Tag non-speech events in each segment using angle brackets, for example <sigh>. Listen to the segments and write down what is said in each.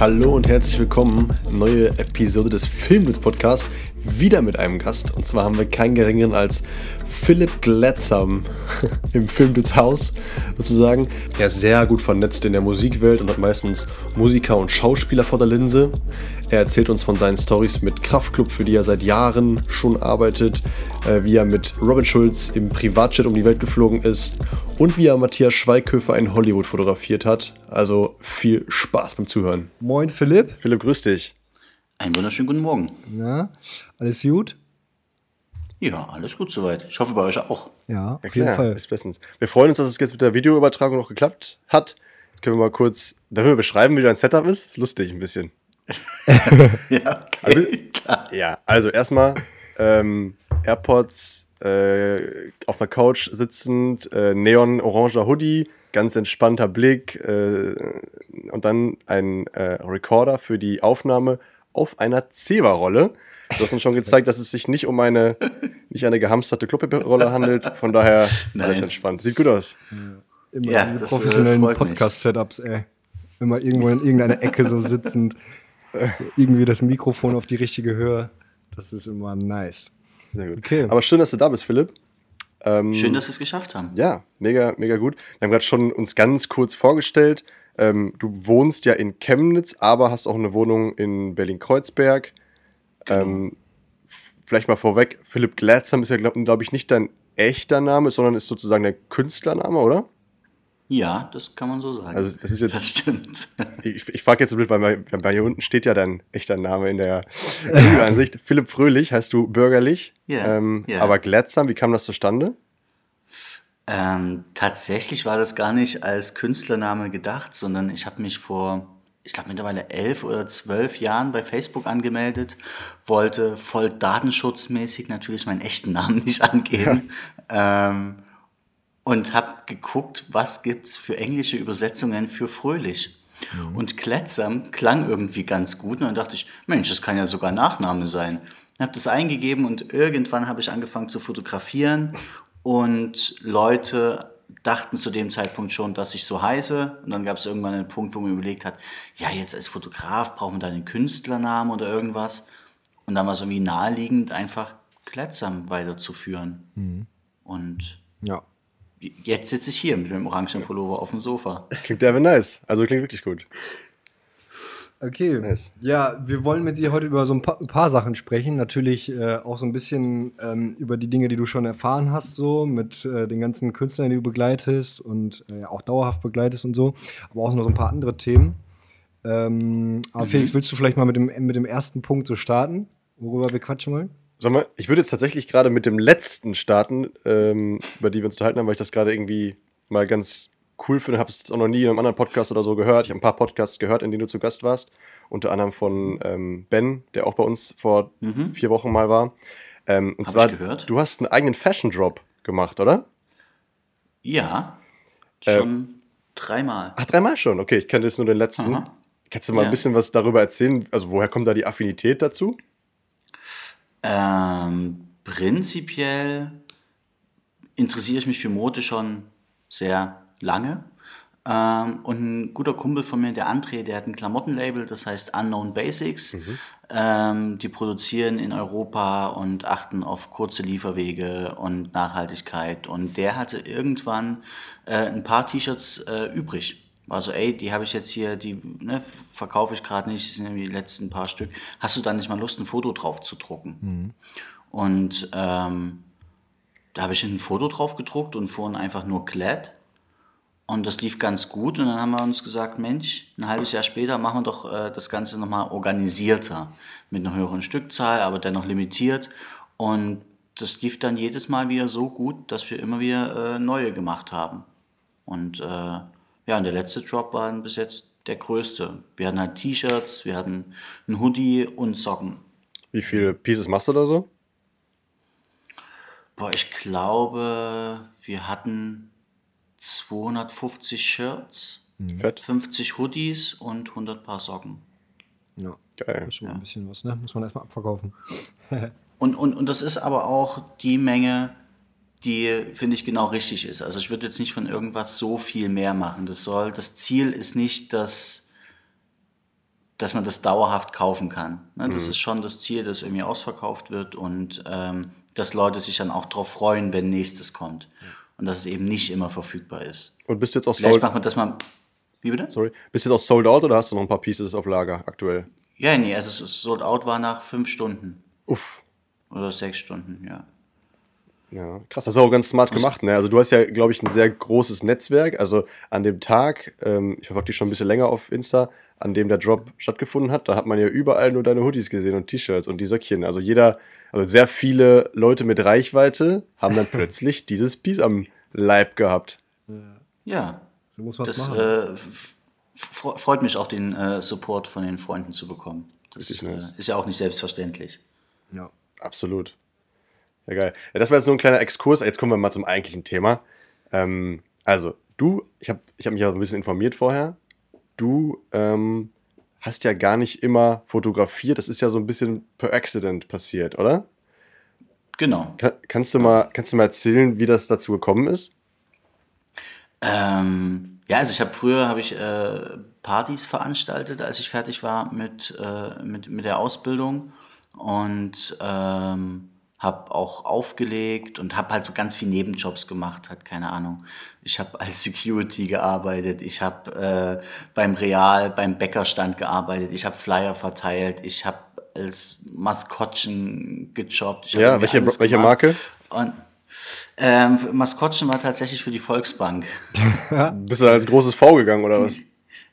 Hallo und herzlich willkommen. Neue Episode des Filmwitz Podcast. Wieder mit einem Gast. Und zwar haben wir keinen geringeren als Philipp Glatzam <laughs> im Filmwitz Haus sozusagen. Er ist sehr gut vernetzt in der Musikwelt und hat meistens Musiker und Schauspieler vor der Linse. Er erzählt uns von seinen Stories mit Kraftklub, für die er seit Jahren schon arbeitet, äh, wie er mit Robin Schulz im Privatjet um die Welt geflogen ist und wie er Matthias Schweighöfer in Hollywood fotografiert hat. Also viel Spaß beim Zuhören. Moin Philipp. Philipp, grüß dich. Einen wunderschönen guten Morgen. Ja, alles gut? Ja, alles gut soweit. Ich hoffe bei euch auch. Ja, auf Ja, jeden Fall. ist bestens. Wir freuen uns, dass es jetzt mit der Videoübertragung noch geklappt hat. Jetzt können wir mal kurz dafür beschreiben, wie dein Setup ist. Ist lustig ein bisschen. <laughs> Ja, Also- okay, klar. Ja, also erstmal ähm, AirPods äh, auf der Couch sitzend, äh, neon-oranger Hoodie, ganz entspannter Blick äh, und dann ein äh, Recorder für die Aufnahme auf einer Zewa-Rolle. Du hast uns schon gezeigt, dass es sich nicht um eine, nicht eine gehamsterte Klopapierrolle handelt. Von daher alles entspannt. Sieht gut aus. Immer Ja, diese äh, professionellen. Podcast-Setups, ey. Immer irgendwo in irgendeiner Ecke so sitzend. So irgendwie das Mikrofon auf die richtige Höhe. Das ist immer nice. Sehr gut. Okay. Aber schön, dass du da bist, Philipp. Ähm, Schön, dass wir es geschafft haben. Ja, mega, mega gut. Wir haben gerade schon uns ganz kurz vorgestellt. Ähm, du wohnst ja in Chemnitz, aber hast auch eine Wohnung in Berlin-Kreuzberg. Ähm, f- vielleicht mal vorweg, Philipp Glatzam ist ja, glaube glaub ich, nicht dein echter Name, sondern ist sozusagen dein Künstlername, oder? Ja, das kann man so sagen. Also das ist jetzt- Das stimmt. <laughs> Ich, ich frage jetzt so blöd, weil bei, hier unten steht ja dein echter Name in der <laughs> Videoansicht. Philipp Fröhlich heißt du bürgerlich, Ja, ähm, ja. aber Glatzam, wie kam das zustande? Ähm, tatsächlich war das gar nicht als Künstlername gedacht, sondern ich habe mich vor, ich glaube mittlerweile elf oder zwölf Jahren bei Facebook angemeldet, wollte voll datenschutzmäßig natürlich meinen echten Namen <laughs> nicht angeben ähm, und habe geguckt, was gibt's für englische Übersetzungen für fröhlich. Und Klettsam klang irgendwie ganz gut und dann dachte ich, Mensch, das kann ja sogar Nachname sein. Ich habe das eingegeben und irgendwann habe ich angefangen zu fotografieren und Leute dachten zu dem Zeitpunkt schon, dass ich so heiße. Und dann gab es irgendwann einen Punkt, wo man überlegt hat, ja, jetzt als Fotograf braucht man da einen Künstlernamen oder irgendwas. Und dann war es irgendwie naheliegend, einfach Klettsam weiterzuführen. Und Ja. jetzt sitze ich hier mit dem orangen Pullover auf dem Sofa. Klingt ja nice. Also klingt wirklich gut. Okay. Nice. Ja, wir wollen mit dir heute über so ein paar, ein paar Sachen sprechen. Natürlich äh, auch so ein bisschen ähm, über die Dinge, die du schon erfahren hast, so mit äh, den ganzen Künstlern, die du begleitest und äh, auch dauerhaft begleitest und so. Aber auch noch so ein paar andere Themen. Ähm, aber Felix, willst du vielleicht mal mit dem, mit dem ersten Punkt so starten, worüber wir quatschen wollen? Sag mal, ich würde jetzt tatsächlich gerade mit dem letzten starten, ähm, über die wir uns unterhalten haben, weil ich das gerade irgendwie mal ganz cool finde. Habe es jetzt auch noch nie in einem anderen Podcast oder so gehört. Ich habe ein paar Podcasts gehört, in denen du zu Gast warst. Unter anderem von ähm, Ben, der auch bei uns vor vier Wochen mal war. Ähm, und Hab zwar, du hast einen eigenen Fashion Drop gemacht, oder? Ja, Äh, schon dreimal. Ach, dreimal schon. Okay, ich kenne jetzt nur den letzten. Aha. Kannst du mal ein Ja. bisschen was darüber erzählen? Also, woher kommt da die Affinität dazu? Ähm, prinzipiell interessiere ich mich für Mode schon sehr lange. Ähm, und ein guter Kumpel von mir, der André, der hat ein Klamottenlabel, das heißt Unknown Basics. Ähm, die produzieren in Europa und achten auf kurze Lieferwege und Nachhaltigkeit. Und der hatte irgendwann äh, ein paar T-Shirts äh, übrig. War so, ey, die habe ich jetzt hier, die ne, verkaufe ich gerade nicht, das sind die letzten paar Stück. Hast du da nicht mal Lust, ein Foto drauf zu drucken? Und ähm, da habe ich ein Foto drauf gedruckt und vorhin einfach nur Klett. Und das lief ganz gut. Und dann haben wir uns gesagt, Mensch, ein halbes Jahr später machen wir doch äh, das Ganze nochmal organisierter. Mit einer höheren Stückzahl, aber dennoch limitiert. Und das lief dann jedes Mal wieder so gut, dass wir immer wieder äh, neue gemacht haben. Und äh, ja, und der letzte Drop war bis jetzt der größte. Wir hatten halt T-Shirts, wir hatten ein Hoodie und Socken. Wie viele Pieces machst du da so? Boah, ich glaube, wir hatten 250 Shirts, Fett. 50 Hoodies und 100 Paar Socken. Ja. Geil. Das ist schon mal ein bisschen was, ne? Muss man erstmal abverkaufen. <laughs> Und, und, und das ist aber auch die Menge, die, finde ich, genau richtig ist. Also ich würde jetzt nicht von irgendwas so viel mehr machen. Das soll, das Ziel ist nicht, dass dass man das dauerhaft kaufen kann. Ne? Das ist schon das Ziel, dass irgendwie ausverkauft wird und ähm, dass Leute sich dann auch darauf freuen, wenn nächstes kommt. Und dass es eben nicht immer verfügbar ist. Und bist du jetzt auch Vielleicht sold, macht man das mal. Wie bitte? sorry, bist du jetzt auch sold out oder hast du noch ein paar Pieces auf Lager aktuell? Ja, nee, also es ist Sold Out war nach fünf Stunden Uff. oder sechs Stunden, ja. Ja, krass, das ist auch ganz smart gemacht. Ne? Also du hast ja, glaube ich, ein sehr großes Netzwerk. Also an dem Tag, ähm, ich verfolge dich schon ein bisschen länger auf Insta, an dem der Drop stattgefunden hat, da hat man ja überall nur deine Hoodies gesehen und T-Shirts und die Söckchen. Also jeder, also sehr viele Leute mit Reichweite haben dann <laughs> plötzlich dieses Piece am Leib gehabt. Ja, So muss das machen. äh, freut mich auch, den äh, Support von den Freunden zu bekommen. Das Richtig äh, ist ja auch nicht selbstverständlich. ja. Absolut. Ja, geil. Ja, das war jetzt so ein kleiner Exkurs. Jetzt kommen wir mal zum eigentlichen Thema. Ähm, also, du, ich habe ich hab mich ja so ein bisschen informiert vorher. Du ähm, hast ja gar nicht immer fotografiert. Das ist ja so ein bisschen per Accident passiert, oder? Genau. Ka kannst, du mal, kannst du mal erzählen, wie das dazu gekommen ist? Ähm, ja, also ich habe früher habe ich äh, Partys veranstaltet, als ich fertig war mit, äh, mit, mit der Ausbildung und ähm, habe auch aufgelegt und habe halt so ganz viel Nebenjobs gemacht, hat keine Ahnung. Ich habe <laughs> als Security gearbeitet, ich habe äh, beim Real, beim Bäckerstand gearbeitet, ich habe Flyer verteilt, ich habe als Maskottchen gejobbt. Ja, welche- welche. Marke? Und ähm, Maskottchen war tatsächlich für die Volksbank. <laughs> Bist du da als großes V gegangen, oder was?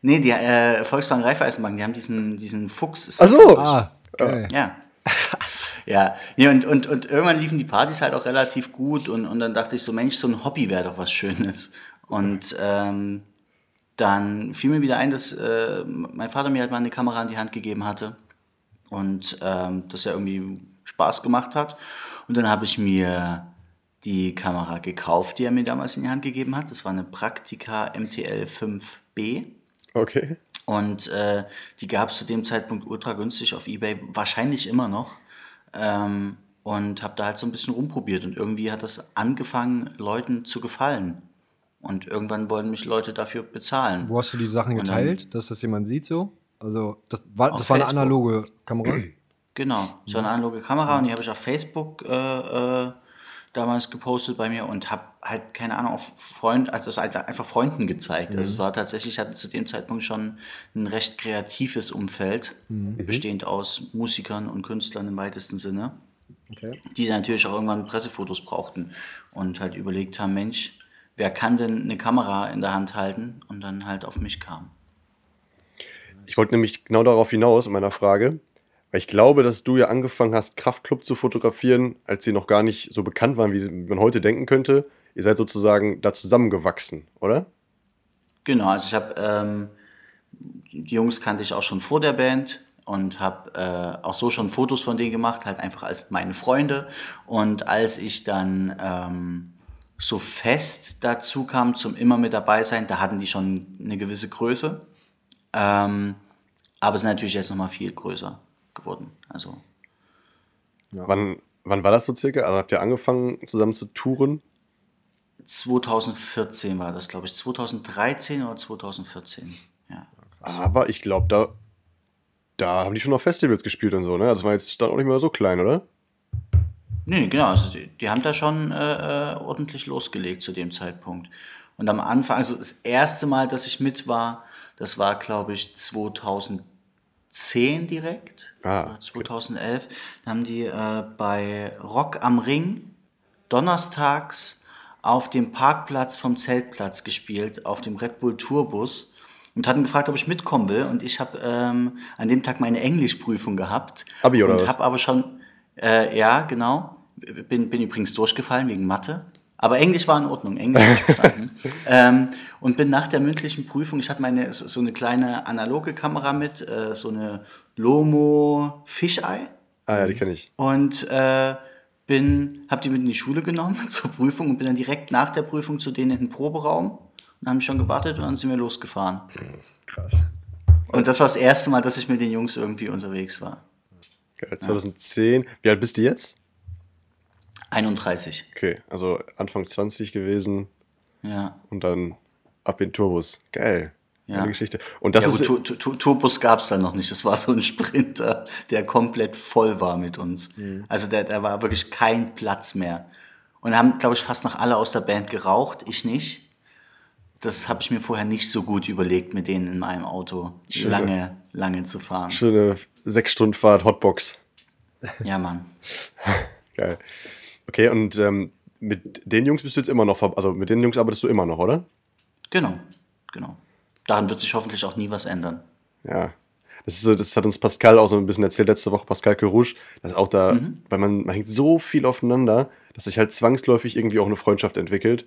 Nee, die äh, Volksbank Raiffeisenbank, die haben diesen, diesen Fuchs. Ach so! Ah, geil. Ja. <laughs> ja, nee, und, und, und irgendwann liefen die Partys halt auch relativ gut und, und dann dachte ich so, Mensch, so ein Hobby wäre doch was Schönes. Und ähm, dann fiel mir wieder ein, dass äh, mein Vater mir halt mal eine Kamera in die Hand gegeben hatte und ähm, das ja irgendwie Spaß gemacht hat. Und dann habe ich mir die Kamera gekauft, die er mir damals in die Hand gegeben hat. Das war eine Praktika MTL 5B. Okay. Und äh, die gab es zu dem Zeitpunkt ultra günstig auf Ebay, wahrscheinlich immer noch. Ähm, und habe da halt so ein bisschen rumprobiert. Und irgendwie hat das angefangen, Leuten zu gefallen. Und irgendwann wollten mich Leute dafür bezahlen. Wo hast du die Sachen Und dann- geteilt, dass das jemand sieht so? Also, das war, das war eine Facebook. analoge Kamera. Genau, so eine analoge Kamera und die habe ich auf Facebook äh, äh, damals gepostet bei mir und habe halt, keine Ahnung, auf Freund, also es einfach Freunden gezeigt. Also es war tatsächlich, ich hatte zu dem Zeitpunkt schon ein recht kreatives Umfeld, bestehend aus Musikern und Künstlern im weitesten Sinne, Okay. die natürlich auch irgendwann Pressefotos brauchten und halt überlegt haben, Mensch, wer kann denn eine Kamera in der Hand halten und dann halt auf mich kam. Ich wollte nämlich genau darauf hinaus in meiner Frage, weil ich glaube, dass du ja angefangen hast, Kraftclub zu fotografieren, als sie noch gar nicht so bekannt waren, wie man heute denken könnte. Ihr seid sozusagen da zusammengewachsen, oder? Genau, also ich habe ähm, die Jungs kannte ich auch schon vor der Band und habe äh, auch so schon Fotos von denen gemacht, halt einfach als meine Freunde. Und als ich dann ähm, so fest dazu kam zum immer mit dabei sein, da hatten die schon eine gewisse Größe, ähm, aber sind natürlich jetzt noch mal viel größer geworden. Also Wann, wann war das so circa? Also habt ihr angefangen zusammen zu touren? 2014 war das, glaube ich, 2013 oder 2014. Ja. Aber ich glaube, da, da haben die schon auf Festivals gespielt und so, ne? Also das war jetzt dann auch nicht mehr so klein, oder? Nee, genau. Also die, die haben da schon äh, äh, ordentlich losgelegt zu dem Zeitpunkt. Und am Anfang, also das erste Mal, dass ich mit war, das war, glaube ich, 2010 direkt. Ah, oder 2011. Da haben die äh, bei Rock am Ring donnerstags auf dem Parkplatz vom Zeltplatz gespielt, auf dem Red Bull Tourbus und hatten gefragt, ob ich mitkommen will. Und ich habe ähm, an dem Tag meine Englischprüfung gehabt. Abi oder und habe aber schon, äh, ja, genau, bin, bin übrigens durchgefallen wegen Mathe. Aber Englisch war in Ordnung, Englisch verstanden. <laughs> ähm, und bin nach der mündlichen Prüfung, ich hatte meine so eine kleine analoge Kamera mit, äh, so eine Lomo Fisheye Ah ja, die kenne ich. und äh, bin, hab die mit in die Schule genommen <laughs> zur Prüfung und bin dann direkt nach der Prüfung zu denen in den Proberaum und haben schon gewartet und dann sind wir losgefahren. Krass. Und das war das erste Mal, dass ich mit den Jungs irgendwie unterwegs war. Geil, 2010. Wie alt bist du jetzt? 31. Okay, also Anfang 20 gewesen Ja. und dann ab in Turbus. Geil. Ja. Eine Geschichte. Und das ja, ist. gut, Tu- Tu- Tourbus gab es dann noch nicht. Das war so ein <laughs> Sprinter, der komplett voll war mit uns. Also da der war wirklich kein Platz mehr. Und haben, glaube ich, fast noch alle aus der Band geraucht, ich nicht. Das habe ich mir vorher nicht so gut überlegt, mit denen in meinem Auto Schön. lange, lange zu fahren. Schöne sechs Stunden Fahrt, Hotbox. Ja, Mann. <laughs> Geil. Okay, und ähm, mit den Jungs bist du jetzt immer noch, also mit den Jungs arbeitest du immer noch, oder? Genau, genau. Daran wird sich hoffentlich auch nie was ändern. Ja. Das, ist so, das hat uns Pascal auch so ein bisschen erzählt letzte Woche, Pascal Kerouche, dass auch da, weil man, man hängt so viel aufeinander, dass sich halt zwangsläufig irgendwie auch eine Freundschaft entwickelt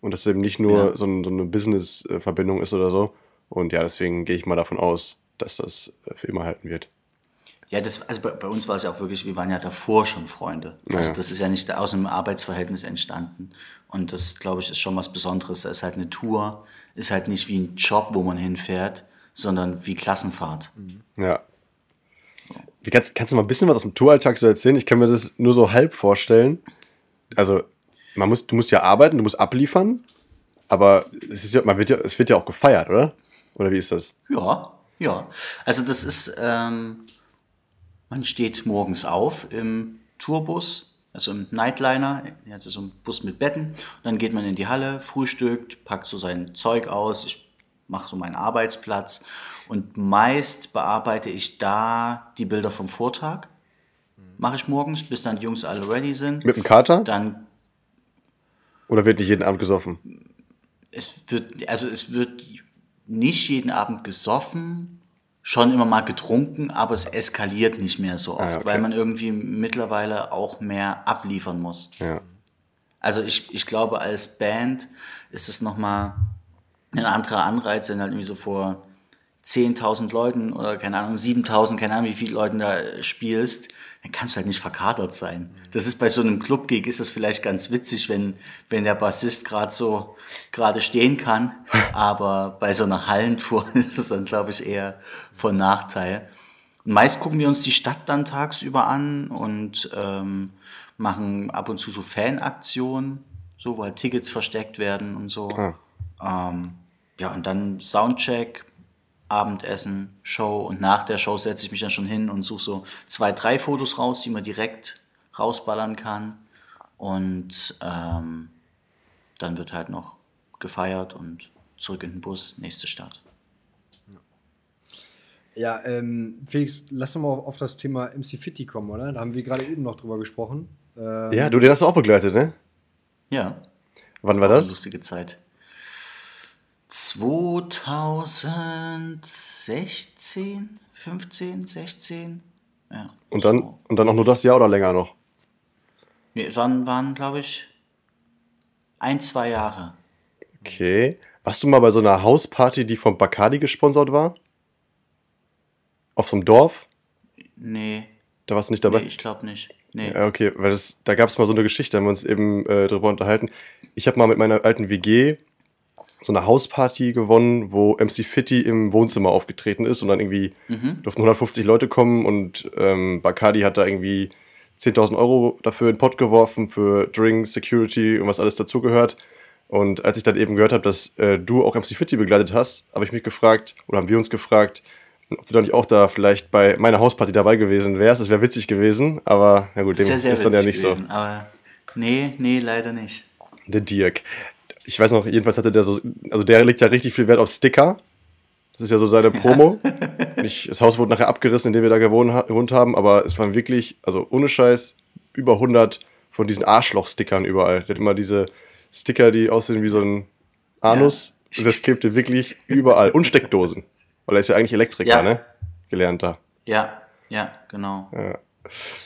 und das eben nicht nur Ja. so, ein, so eine Business-Verbindung ist oder so. Und ja, deswegen gehe ich mal davon aus, dass das äh, für immer halten wird. Ja, das, also bei, bei uns war es ja auch wirklich, wir waren ja davor schon Freunde. Also Ja. das ist ja nicht aus einem Arbeitsverhältnis entstanden. Und das, glaube ich, ist schon was Besonderes. Da ist halt eine Tour, ist halt nicht wie ein Job, wo man hinfährt, sondern wie Klassenfahrt. Ja. Wie kannst, kannst du mal ein bisschen was aus dem Touralltag so erzählen? Ich kann mir das nur so halb vorstellen. Also, man muss, du musst ja arbeiten, du musst abliefern, aber es, ist ja, man wird ja, es wird ja auch gefeiert, oder? Oder wie ist das? Ja, ja. Also das ist, ähm, man steht morgens auf im Tourbus, also im Nightliner, also so ein Bus mit Betten. Und dann geht man in die Halle, frühstückt, packt so sein Zeug aus. Ich mache so meinen Arbeitsplatz und meist bearbeite ich da die Bilder vom Vortag. Mache ich morgens, bis dann die Jungs alle ready sind. Mit dem Kater? Dann Oder wird nicht jeden Abend gesoffen? es wird, also es wird nicht jeden Abend gesoffen, schon immer mal getrunken, aber es eskaliert nicht mehr so oft, Ah, okay. weil man irgendwie mittlerweile auch mehr abliefern muss. Ja. Also ich, ich glaube, als Band ist es nochmal ein anderer Anreiz, wenn halt irgendwie so vor 10.000 Leuten oder keine Ahnung, 7.000, keine Ahnung, wie viele Leuten da spielst, dann kannst du halt nicht verkatert sein. Das ist bei so einem Club-Gig ist es vielleicht ganz witzig, wenn, wenn der Bassist gerade so gerade stehen kann, <laughs> aber bei so einer Hallentour <laughs> ist es dann, glaube ich, eher von Nachteil. Und meist gucken wir uns die Stadt dann tagsüber an und ähm, machen ab und zu so Fanaktionen, so, wo halt Tickets versteckt werden und so. Ähm, ja, und dann Soundcheck, Abendessen, Show und nach der Show setze ich mich dann schon hin und suche so zwei, drei Fotos raus, die man direkt rausballern kann. Und ähm, dann wird halt noch gefeiert und zurück in den Bus, nächste Stadt. Ja, ähm, Felix, lass doch mal auf, das Thema MC Fitty kommen, oder? Da haben wir gerade eben noch drüber gesprochen. Ähm, Ja, du, den hast du auch begleitet, ne? Ja, Wann war eine das? lustige Zeit. 2016, 15, 16? Ja. Und dann, so. und dann auch nur das Jahr oder länger noch? Nee, es waren, glaube ich, ein, zwei Jahre. Okay. Warst du mal bei so einer Hausparty, die von Bacardi gesponsert war? Auf so einem Dorf? Nee, Da warst du nicht dabei? nee ich glaube nicht. Nee. Okay, weil das, da gab es mal so eine Geschichte, da haben wir uns eben äh, drüber unterhalten. Ich habe mal mit meiner alten WG so eine Hausparty gewonnen, wo MC Fitty im Wohnzimmer aufgetreten ist und dann irgendwie durften 150 Leute kommen und ähm, Bacardi hat da irgendwie 10.000 Euro dafür in den Pott geworfen für Drinks, Security und was alles dazugehört. Und als ich dann eben gehört habe, dass äh, du auch MC Fitty begleitet hast, habe ich mich gefragt, oder haben wir uns gefragt, ob du da nicht auch da vielleicht bei meiner Hausparty dabei gewesen wärst. Das wäre witzig gewesen, aber na gut, dem ist dann ja nicht gewesen, aber nee, nee, leider nicht. so. Der Dirk. Ich weiß noch, jedenfalls hatte der so, also der legt ja richtig viel Wert auf Sticker. Das ist ja so seine Promo. <laughs> Ich, das Haus wurde nachher abgerissen, in dem wir da gewohnt, ha- gewohnt haben, aber es waren wirklich, also ohne Scheiß, über 100 von diesen Arschloch-Stickern überall. Der hat immer diese Sticker, die aussehen wie so ein Anus. Ja. Und das klebte wirklich überall. Und Steckdosen. Weil er ist ja eigentlich Elektriker, Ja. ne? Gelernter. Ja, ja, genau.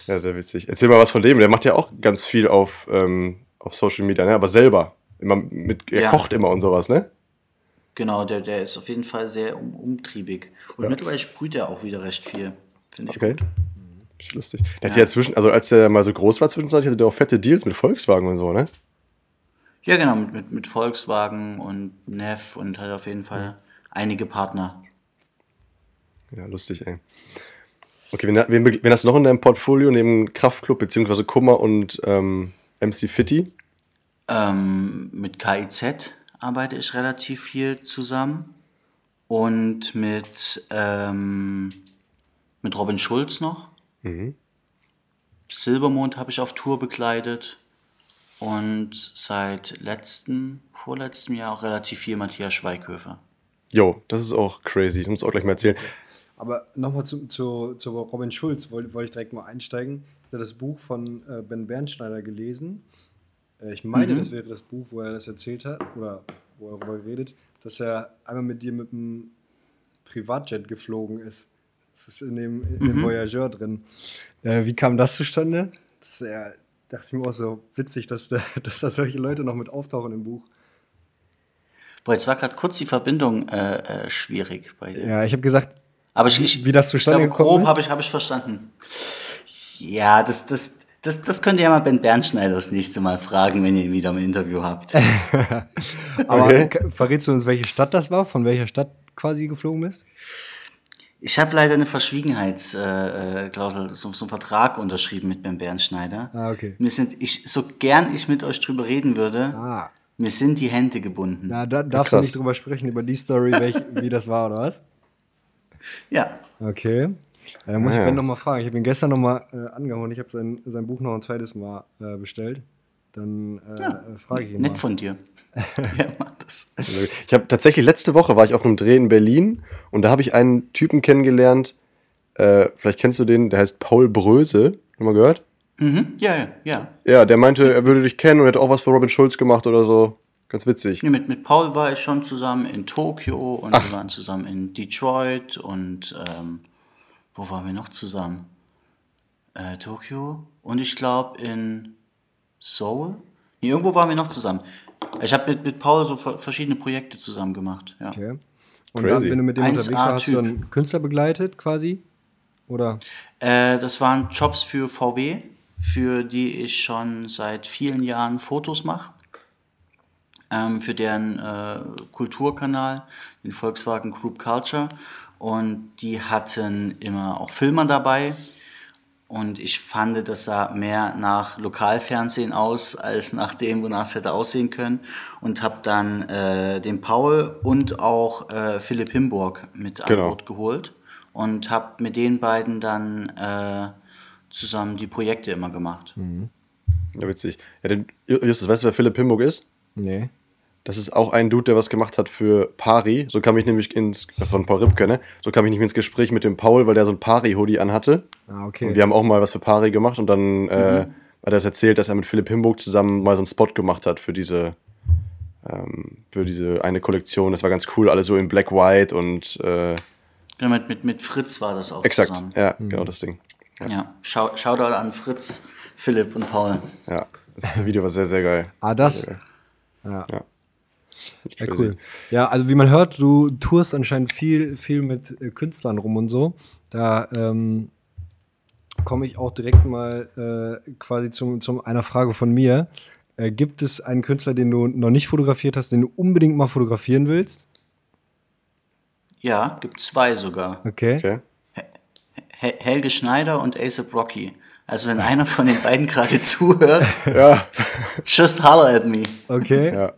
Ja, sehr witzig. Erzähl mal was von dem. Der macht ja auch ganz viel auf, ähm, auf Social Media, ne? Aber selber. Immer mit, er Ja. kocht immer und sowas, ne? Genau, der, der ist auf jeden Fall sehr um, umtriebig. Und mittlerweile sprüht er auch wieder recht viel. Finde ich Okay. gut. Ist lustig. Der hat ja zwischen, also als er mal so groß war zwischenzeitlich, hatte der auch fette Deals mit Volkswagen und so, ne? Ja, genau, mit, mit, mit Volkswagen und Neff und hat auf jeden Fall einige Partner. Ja, lustig, ey. Okay, wen, wen, wen hast du noch in deinem Portfolio neben Kraftclub beziehungsweise Kummer und ähm, MC Fitty? Ähm, mit KIZ arbeite ich relativ viel zusammen. und mit, ähm, mit Robin Schulz noch. Silbermond habe ich auf Tour begleitet und seit letzten, vorletztem Jahr auch relativ viel Matthias Schweighöfer. Jo, das ist auch crazy. Das muss ich auch gleich mal erzählen. Aber nochmal zu, zu, zu Robin Schulz wollte wollt ich direkt mal einsteigen. Ich habe das Buch von äh, Ben Bernschneider gelesen. Äh, ich meine, das wäre das Buch, wo er das erzählt hat, oder wo er darüber redet, dass er einmal mit dir mit einem Privatjet geflogen ist. Das ist in dem, in dem Voyageur drin. Äh, wie kam das zustande? Das ist ja, dachte ich mir auch so witzig, dass da, <laughs> dass da solche Leute noch mit auftauchen im Buch. Boah, jetzt war gerade kurz die Verbindung äh, äh, schwierig bei dir. Ja, ich habe gesagt, Aber ich, ich, wie das zustande ich glaube, gekommen grob ist? habe ich, hab ich verstanden. Ja, das, das, das, das könnt ihr ja mal Ben Bernschneider das nächste Mal fragen, wenn ihr ihn wieder im Interview habt. <laughs> aber Okay. verrätst du uns, welche Stadt das war? Von welcher Stadt quasi geflogen bist? Ich habe leider eine Verschwiegenheitsklausel, äh, so, so einen Vertrag unterschrieben mit Ben Bernschneider. Ah, okay. Mir sind, ich, so gern ich mit euch drüber reden würde, Ah. mir sind die Hände gebunden. Na, da darfst du krass. nicht drüber sprechen, über die Story, welch, wie das war, oder was? Ja, Okay. Ja, dann muss Ah, ich ja. Ben nochmal fragen. Ich habe ihn gestern nochmal äh, angehauen. Ich habe sein, sein Buch noch ein zweites Mal äh, bestellt. Dann äh, äh, frage ich ihn nett mal. von dir. <laughs> ja, mach das. Ich habe tatsächlich letzte Woche war ich auf einem Dreh in Berlin und da habe ich einen Typen kennengelernt. Äh, vielleicht kennst du den, der heißt Paul Bröse. Schon mal gehört? Mhm. Ja, ja, ja. Ja, der meinte, er würde dich kennen und hätte auch was für Robin Schulz gemacht oder so. Ganz witzig. Nee, mit, mit Paul war ich schon zusammen in Tokio und wir waren zusammen in Detroit und ähm, wo waren wir noch zusammen? Äh, Tokio und ich glaube in Seoul. Nee, irgendwo waren wir noch zusammen. Ich habe mit, mit Paul so ver- verschiedene Projekte zusammen gemacht. Ja. Okay. Und Crazy. dann, wenn du mit dem 1A unterwegs warst, hast du Typ. einen Künstler begleitet quasi? Oder? Äh, das waren Jobs für VW, für die ich schon seit vielen Jahren Fotos mache. Ähm, für deren äh, Kulturkanal, den Volkswagen Group Culture. Und die hatten immer auch Filmer dabei. Und ich fand, das sah mehr nach Lokalfernsehen aus, als nach dem, wonach es hätte aussehen können. Und habe dann äh, den Paul und auch äh, Philipp Himburg mit an Genau. Bord geholt. Und habe mit den beiden dann äh, zusammen die Projekte immer gemacht. Ja, witzig. Ja, den, Justus, weißt du, wer Philipp Himburg ist? Nee. Das ist auch ein Dude, der was gemacht hat für Pari. So kam ich nämlich ins, von Paul Ripke, ne? So kam ich nämlich ins Gespräch mit dem Paul, weil der so ein Pari-Hoodie anhatte. Ah, okay. Und wir haben auch mal was für Pari gemacht und dann äh, hat er das erzählt, dass er mit Philipp Himburg zusammen mal so einen Spot gemacht hat für diese, ähm, für diese eine Kollektion. Das war ganz cool, alle so in Black White und äh, Genau, mit, mit, mit Fritz war das auch exakt. zusammen. Ja, genau das Ding. Ja. Schau, Shoutout an Fritz, Philipp und Paul. Ja, das Video war sehr, sehr geil. Ah, das. Ja. Ja. <laughs> Ja. Cool. Ja, also wie man hört, du tourst anscheinend viel, viel mit äh, Künstlern rum und so. Da ähm, komme ich auch direkt mal äh, quasi zum, zum einer Frage von mir. Äh, gibt es einen Künstler, den du noch nicht fotografiert hast, den du unbedingt mal fotografieren willst? Ja, gibt zwei sogar. Okay. Okay. Hel Helge Schneider und ASAP Rocky. Also wenn einer von den beiden gerade <laughs> zuhört, Ja, just holler at me. Okay. ja.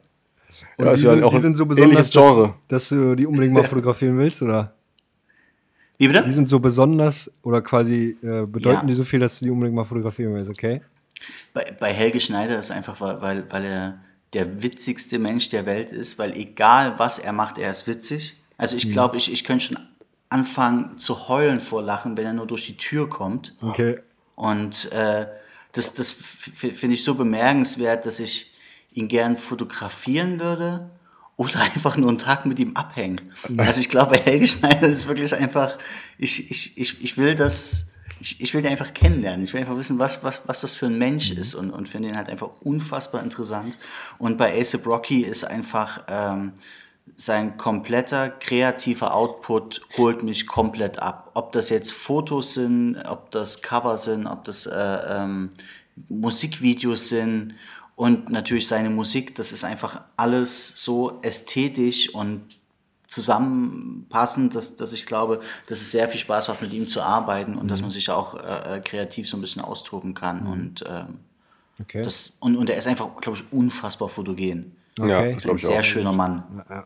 Und Ja, die, ist ja sind, auch die sind so besonders, dass, Genre. dass du die unbedingt mal <laughs> fotografieren willst, oder? Wie Die bitte? sind so besonders oder quasi äh, bedeuten Ja. die so viel, dass du die unbedingt mal fotografieren willst, okay? Bei, bei Helge Schneider ist einfach, weil, weil, er der witzigste Mensch der Welt ist, weil egal was er macht, er ist witzig. Also ich glaube, ich, ich könnte schon anfangen zu heulen vor Lachen, wenn er nur durch die Tür kommt. Okay. Und äh, das, das finde ich so bemerkenswert, dass ich ihn gern fotografieren würde oder <laughs> einfach nur einen Tag mit ihm abhängen. Also ich glaube, bei Helge Schneider ist wirklich einfach, ich, ich, ich, ich will das, ich, ich will den einfach kennenlernen. Ich will einfach wissen, was, was, was das für ein Mensch ist und, und finde ihn halt einfach unfassbar interessant. Und bei ASAP Rocky ist einfach ähm, sein kompletter kreativer Output holt mich komplett ab. Ob das jetzt Fotos sind, ob das Cover sind, ob das äh, ähm, Musikvideos sind und natürlich seine Musik, das ist einfach alles so ästhetisch und zusammenpassend, dass, dass ich glaube, dass es sehr viel Spaß macht, mit ihm zu arbeiten und dass man sich auch äh, kreativ so ein bisschen austoben kann. Und, ähm, Okay. das, und, und er ist einfach, glaube ich, unfassbar fotogen. Ja, Okay. glaube Ein ich sehr auch. schöner Mann. Ja.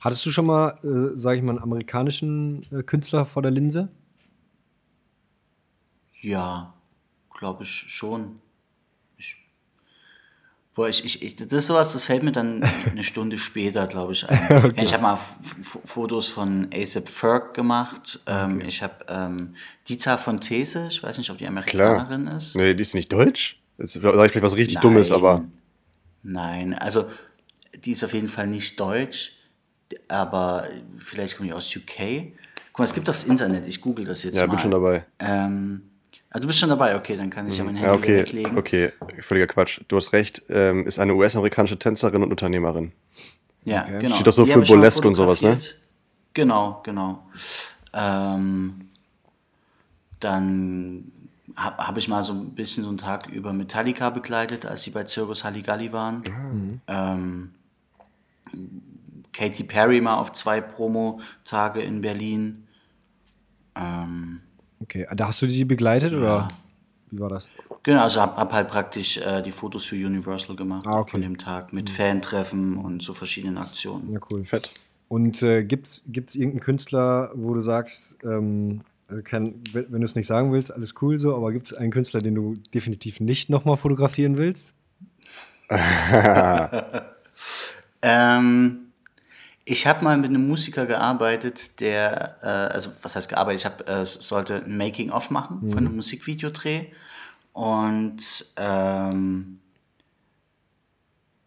Hattest du schon mal, äh, sage ich mal, einen amerikanischen äh, Künstler vor der Linse? Ja, glaube ich schon. Ich, boah, ich, ich, ich, das ist sowas, das fällt mir dann <laughs> eine Stunde später, glaube ich, ein. <laughs> Ja, ich habe mal F Fotos von ASAP Ferg gemacht. Ähm, Ich habe ähm, Dita von These, ich weiß nicht, ob die Amerikanerin Klar. ist. Nee, die ist nicht deutsch. Jetzt sage ich vielleicht was richtig Dummes, Nein. aber Nein, also die ist auf jeden Fall nicht deutsch, aber vielleicht kommt die aus UK. Guck mal, es gibt doch das Internet, ich google das jetzt ja, mal. bin schon dabei. Ähm, ah, du bist schon dabei, okay, dann kann ich ja mein Handy Ja, okay, weglegen. okay, völliger Quatsch. Du hast recht, ähm, ist eine US-amerikanische Tänzerin und Unternehmerin. Ja, genau. Steht doch so Die für Burlesque und sowas, ne? Genau, genau. Ähm, dann habe hab ich mal so ein bisschen so einen Tag über Metallica begleitet, als sie bei Circus Halligalli waren. Ähm, Katy Perry mal auf zwei Promo-Tage in Berlin. Ähm, Okay, da hast du die begleitet oder wie war das? genau, also habe hab halt praktisch äh, die Fotos für Universal gemacht Ah, okay. von dem Tag mit Fantreffen und so verschiedenen Aktionen. Ja, cool. Fett. Und äh, gibt's gibt's irgendeinen Künstler, wo du sagst, ähm, also wenn wenn du es nicht sagen willst, alles cool so, aber gibt es einen Künstler, den du definitiv nicht nochmal fotografieren willst? <laughs> Ähm, ich habe mal mit einem Musiker gearbeitet, der, äh, also was heißt gearbeitet, ich hab, äh, sollte ein Making-of machen von einem Musikvideodreh. Und ähm,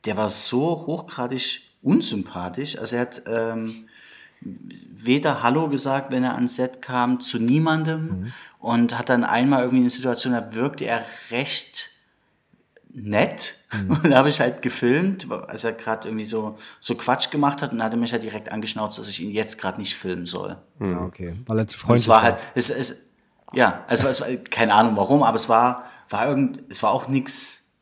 der war so hochgradig unsympathisch, also er hat ähm, weder Hallo gesagt, wenn er ans Set kam, zu niemandem. Und hat dann einmal irgendwie eine Situation, da wirkte er recht nett. Und da habe ich halt gefilmt, als er gerade irgendwie so, so Quatsch gemacht hat und hat er mich halt direkt angeschnauzt, dass ich ihn jetzt gerade nicht filmen soll. Ah, okay. Weil er zu Und freundlich es war halt, es, es, ja, also es war, keine Ahnung warum, aber es war, war irgend, es war auch nichts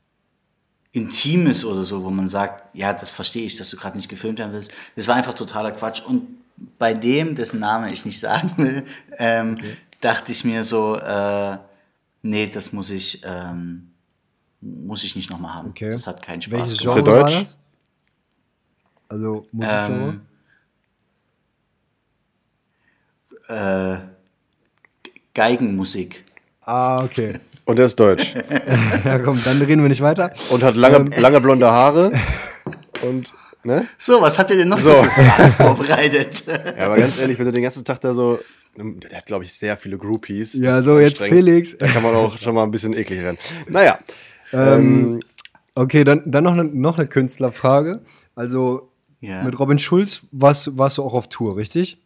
Intimes oder so, wo man sagt, ja, das verstehe ich, dass du gerade nicht gefilmt werden willst. Das war einfach totaler Quatsch. Und bei dem, dessen Name ich nicht <laughs> sagen will, ähm, dachte ich mir so, äh, nee, das muss ich, ähm, muss ich nicht nochmal haben. Okay. Das hat keinen Spaß Welches gemacht. der Genre war deutsch? das? Also Musikgenre? Ähm, äh, Geigenmusik. ah, okay. <laughs> Und er ist deutsch. <laughs> Ja, komm, dann reden wir nicht weiter. Und hat lange, lange blonde Haare. <laughs> Und, ne? So, was habt ihr denn noch so, So. vorbereitet? Ja, aber ganz ehrlich, wenn du den ganzen Tag da so. Der hat, glaube ich, sehr viele Groupies. Ja, so, jetzt. Felix. Da kann man auch schon mal ein bisschen eklig werden. Naja. Ähm, okay, dann, dann noch eine, noch eine Künstlerfrage. Also Ja. mit Robin Schulz warst, warst du auch auf Tour, richtig?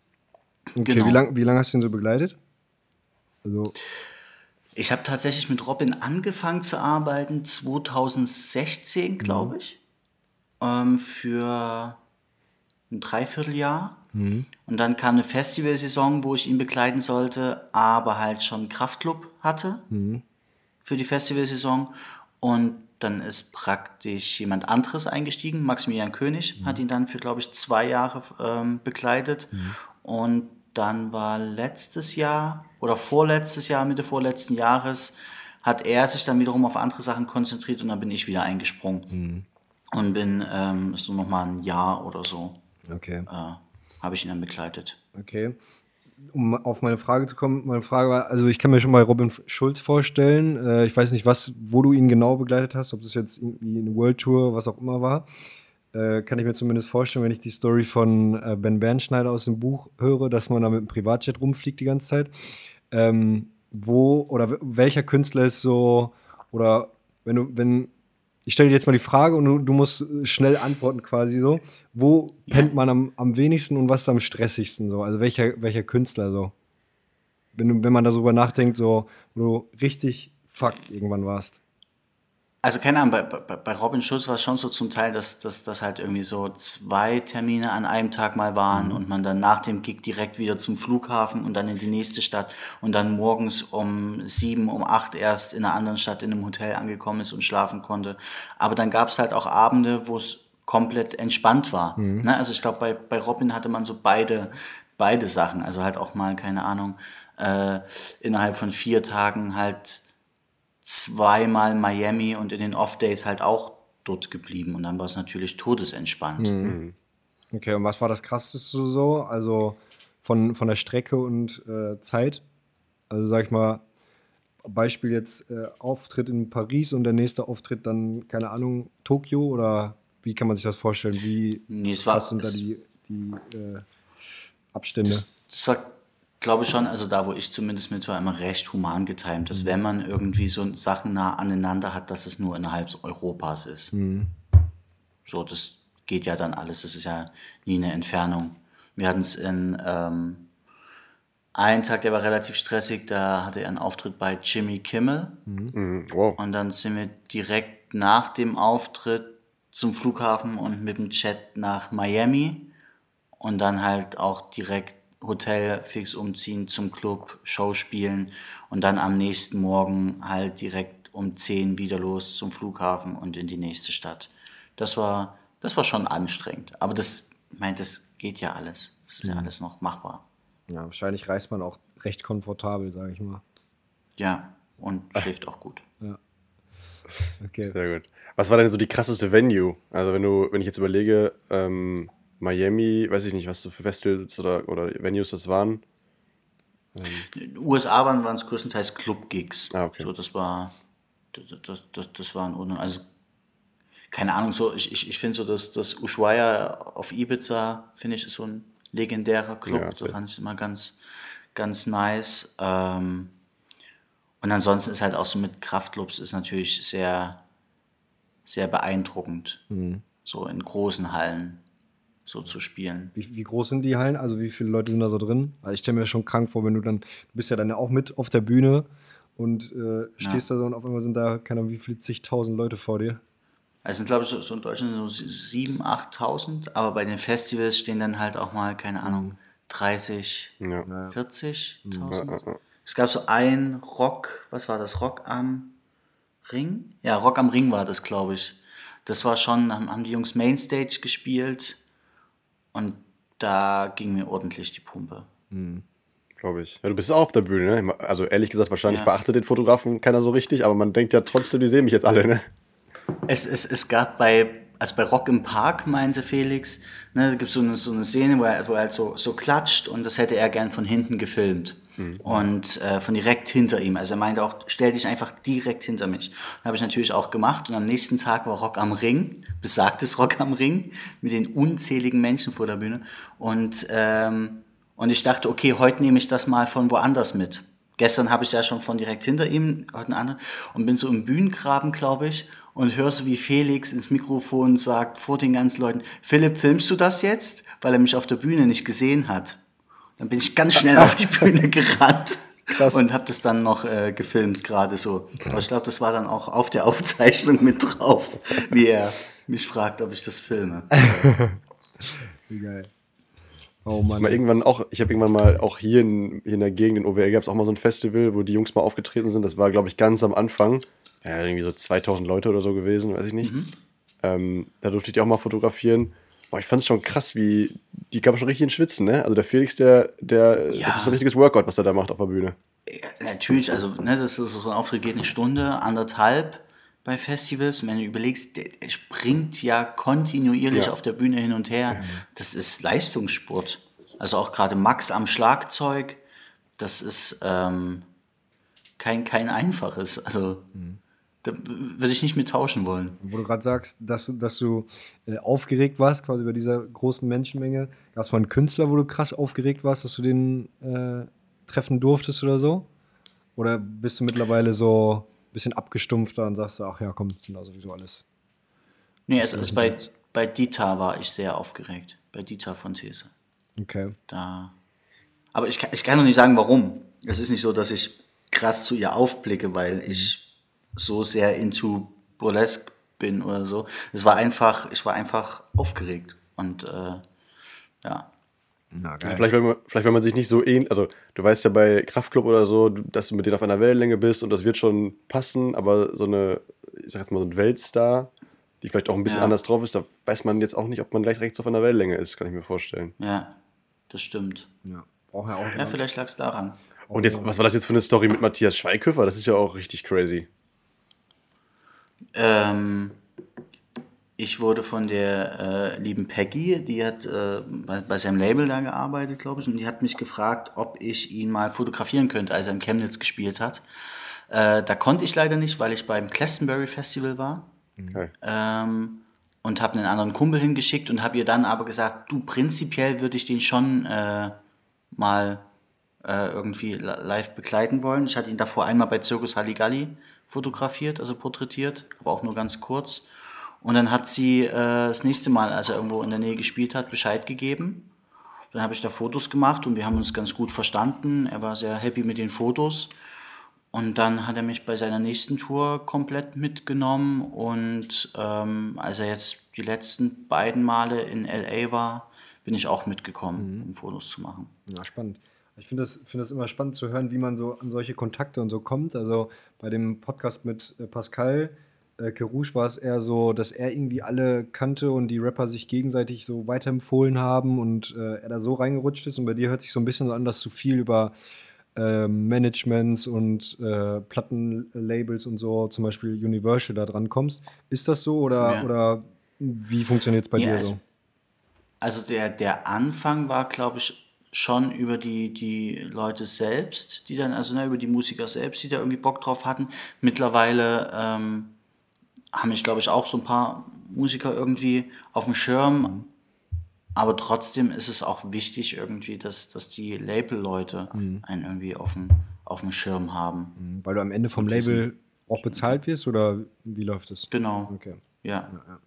Okay, Genau. wie lange wie lang hast du ihn so begleitet? Also, Ich habe tatsächlich mit Robin angefangen zu arbeiten, 2016, glaube ich, ähm, für ein Dreivierteljahr. Und dann kam eine Festivalsaison, wo ich ihn begleiten sollte, aber halt schon Kraftclub hatte für die Festivalsaison. Und dann ist praktisch jemand anderes eingestiegen, Maximilian König, hat ihn dann für, glaube ich, zwei Jahre ähm, begleitet. Und dann war letztes Jahr oder vorletztes Jahr, Mitte vorletzten Jahres, hat er sich dann wiederum auf andere Sachen konzentriert und dann bin ich wieder eingesprungen. Und bin ähm, so nochmal ein Jahr oder so, okay. äh, habe ich ihn dann begleitet. Okay. Um auf meine Frage zu kommen, meine Frage war, also ich kann mir schon mal Robin Schulz vorstellen. Äh, ich weiß nicht, was, wo du ihn genau begleitet hast, ob das jetzt irgendwie eine World Tour, was auch immer war. Äh, kann ich mir zumindest vorstellen, wenn ich die Story von äh, Ben Bernschneider aus dem Buch höre, dass man da mit dem Privatjet rumfliegt die ganze Zeit. Ähm, wo oder welcher Künstler ist so, oder wenn du, wenn, ich stelle dir jetzt mal die Frage und du, du musst äh, schnell antworten quasi so. Wo pennt man am, am wenigsten und was ist am stressigsten so? Also welcher, welcher Künstler so? Wenn, wenn man darüber nachdenkt, so, wo du richtig fucked irgendwann warst. Also keine Ahnung, bei, bei, bei Robin Schulz war es schon so zum Teil, dass dass das halt irgendwie so zwei Termine an einem Tag mal waren und man dann nach dem Gig direkt wieder zum Flughafen und dann in die nächste Stadt und dann morgens um sieben, um acht erst in einer anderen Stadt in einem Hotel angekommen ist und schlafen konnte. Aber dann gab es halt auch Abende, wo es komplett entspannt war. Ne? Also ich glaube, bei, bei Robin hatte man so beide, beide Sachen. Also halt auch mal, keine Ahnung, äh, innerhalb von vier Tagen halt zweimal Miami und in den Off-Days halt auch dort geblieben. Und dann war es natürlich todesentspannt. Okay, und was war das krasseste so? Also von, von der Strecke und äh, Zeit? Also sag ich mal, Beispiel jetzt äh, Auftritt in Paris und der nächste Auftritt dann, keine Ahnung, Tokio oder wie kann man sich das vorstellen? Wie Nee, es war- was sind da die, die äh, Abstände? Das war, glaube ich schon, also da, wo ich zumindest mit war, immer recht human getimt, dass wenn man irgendwie so Sachen nah aneinander hat, dass es nur innerhalb Europas ist. So, das geht ja dann alles, das ist ja nie eine Entfernung. Wir hatten es in ähm, einen Tag, der war relativ stressig, da hatte er einen Auftritt bei Jimmy Kimmel. Mhm, wow. Und dann sind wir direkt nach dem Auftritt zum Flughafen und mit dem Jet nach Miami und dann halt auch direkt Hotel fix umziehen zum Club, Show spielen und dann am nächsten Morgen halt direkt um 10 wieder los zum Flughafen und in die nächste Stadt. Das war, das war schon anstrengend. Aber das, ich meine, das geht ja alles. Das ist ja alles noch machbar. Ja, wahrscheinlich reist man auch recht komfortabel, sage ich mal. Ja, und schläft auch gut. Okay. Sehr gut. Was war denn so die krasseste Venue? Also wenn du, wenn ich jetzt überlege, ähm, Miami, weiß ich nicht, was so für Festivals oder, oder Venues das waren. In den USA waren waren es größtenteils Club-Gigs. Ah, okay. So, das war, das, das, das, das waren ohne, also keine Ahnung, so, ich, ich, ich finde so, dass das Ushuaia auf Ibiza, finde ich, ist so ein legendärer Club. Ja, so fand ich immer ganz, ganz nice. Ähm, und ansonsten ist halt auch so mit Kraftclubs ist natürlich sehr, sehr beeindruckend, Mhm. so in großen Hallen so zu spielen. Wie, wie groß sind die Hallen? Also wie viele Leute sind da so drin? Also ich stelle mir schon krank vor, wenn du dann, du bist ja dann ja auch mit auf der Bühne und äh, stehst da so und auf einmal sind da, keine Ahnung, wie viele zigtausend Leute vor dir. Also sind, glaube ich, so, so in Deutschland so 7.000, 8.000, aber bei den Festivals stehen dann halt auch mal, keine Ahnung, 30, Ja. 40.000. Es gab so ein Rock, was war das, Rock am Ring? Ja, Rock am Ring war das, glaube ich. Das war schon, haben, haben die Jungs Mainstage gespielt und da ging mir ordentlich die Pumpe. Glaube ich. Ja, du bist auch auf der Bühne, ne? Also ehrlich gesagt, wahrscheinlich Ja. beachtet den Fotografen keiner so richtig, aber man denkt ja trotzdem, die sehen mich jetzt alle, ne? Es, es, es gab bei, also bei Rock im Park, meinte Felix, ne, da gibt so es so eine Szene, wo er, wo er halt so, so klatscht und das hätte er gern von hinten gefilmt. Und äh, von direkt hinter ihm. Also er meinte auch, stell dich einfach direkt hinter mich. Habe ich natürlich auch gemacht und am nächsten Tag war Rock am Ring, besagtes Rock am Ring, mit den unzähligen Menschen vor der Bühne. Und, ähm, und ich dachte, okay, heute nehme ich das mal von woanders mit. Gestern habe ich ja schon von direkt hinter ihm, heute ein anderer, und bin so im Bühnengraben, glaube ich, und höre so, wie Felix ins Mikrofon sagt, vor den ganzen Leuten, Philipp, filmst du das jetzt? Weil er mich auf der Bühne nicht gesehen hat. Dann bin ich ganz schnell auf die <laughs> Bühne gerannt Krass. und habe das dann noch äh, gefilmt, gerade so. Aber ich glaube, das war dann auch auf der Aufzeichnung mit drauf, wie er mich fragt, ob ich das filme. <laughs> Wie geil. Oh Mann. Mal irgendwann auch, ich habe irgendwann mal auch hier in, hier in der Gegend in OWL gab es auch mal so ein Festival, wo die Jungs mal aufgetreten sind. Das war, glaube ich, ganz am Anfang. Ja, irgendwie so 2000 Leute oder so gewesen, weiß ich nicht. Ähm, da durfte ich die auch mal fotografieren. Boah, ich fand es schon krass, wie die kamen schon richtig in Schwitzen, ne? Also der Felix, der, der, Ja. das ist ein richtiges Workout, was er da macht auf der Bühne. Ja, Natürlich, also ne, das ist so ein Auftritt geht eine Stunde, anderthalb bei Festivals. Und wenn du überlegst, der, springt ja kontinuierlich Ja. auf der Bühne hin und her. Das ist Leistungssport. Also auch gerade Max am Schlagzeug, das ist ähm, kein, kein einfaches. Also da würde ich nicht mit tauschen wollen. Wo du gerade sagst, dass, du- dass du äh, aufgeregt warst, quasi bei dieser großen Menschenmenge. Gab es mal einen Künstler, wo du krass aufgeregt warst, dass du den äh, treffen durftest oder so? Oder bist du mittlerweile so ein bisschen abgestumpfter und sagst, ach ja, komm, sind da sowieso alles. Nee, also, also bei, bei Dieter war ich sehr aufgeregt. Bei Dieter von These. Okay. Da. Aber ich kann, ich kann noch nicht sagen, warum. Es ist nicht so, dass ich krass zu ihr aufblicke, weil ich so sehr into Burlesque bin oder so. Es war einfach, ich war einfach aufgeregt. Und äh, ja. Na, geil. Vielleicht, wenn man, vielleicht, wenn man sich nicht so ähnlich, also du weißt ja bei Kraftclub oder so, dass du mit denen auf einer Wellenlänge bist und das wird schon passen, aber so eine, ich sag jetzt mal so ein Weltstar, die vielleicht auch ein bisschen Ja. anders drauf ist, da weiß man jetzt auch nicht, ob man gleich rechts auf einer Wellenlänge ist, kann ich mir vorstellen. Ja, das stimmt. Ja. Braucht ja auch Ja, vielleicht lag es daran. Und jetzt, was war das jetzt für eine Story mit Matthias Schweighöfer? Das ist ja auch richtig crazy. Ähm, ich wurde von der äh, lieben Peggy, die hat äh, bei, bei, seinem Label da gearbeitet, glaube ich, und die hat mich gefragt, ob ich ihn mal fotografieren könnte, als er in Chemnitz gespielt hat. Äh, da konnte ich leider nicht, weil ich beim Glastonbury Festival war. Okay. Ähm, und habe einen anderen Kumpel hingeschickt und habe ihr dann aber gesagt, du, prinzipiell würde ich den schon äh, mal äh, irgendwie live begleiten wollen. Ich hatte ihn davor einmal bei Circus Halligalli fotografiert, also porträtiert, aber auch nur ganz kurz. Und dann hat sie äh, das nächste Mal, als er irgendwo in der Nähe gespielt hat, Bescheid gegeben. Dann habe ich da Fotos gemacht und wir haben uns ganz gut verstanden. Er war sehr happy mit den Fotos. Und dann hat er mich bei seiner nächsten Tour komplett mitgenommen. Und ähm, als er jetzt die letzten beiden Male in LA war, bin ich auch mitgekommen, mhm. um Fotos zu machen. Ja, spannend. Ich finde das, find das immer spannend zu hören, wie man so an solche Kontakte und so kommt. Also bei dem Podcast mit äh, Pascal äh, Kerouche war es eher so, dass er irgendwie alle kannte und die Rapper sich gegenseitig so weiterempfohlen haben und äh, er da so reingerutscht ist. Und bei dir hört sich so ein bisschen so an, dass du viel über äh, Managements und äh, Plattenlabels und so, zum Beispiel Universal, da dran kommst. Ist das so oder, ja. oder wie funktioniert es bei ja, dir so? Also der, der Anfang war, glaube ich, schon über die, die Leute selbst, die dann, also ne, über die Musiker selbst, die da irgendwie Bock drauf hatten. Mittlerweile ähm, haben mich, glaube ich, auch so ein paar Musiker irgendwie auf dem Schirm. Aber trotzdem ist es auch wichtig irgendwie, dass, dass die Label-Leute mhm. einen irgendwie auf dem, auf dem Schirm haben. Mhm. Weil du am Ende vom Label auch bezahlt wirst oder wie läuft es? Genau. Okay. Ja. ja, ja.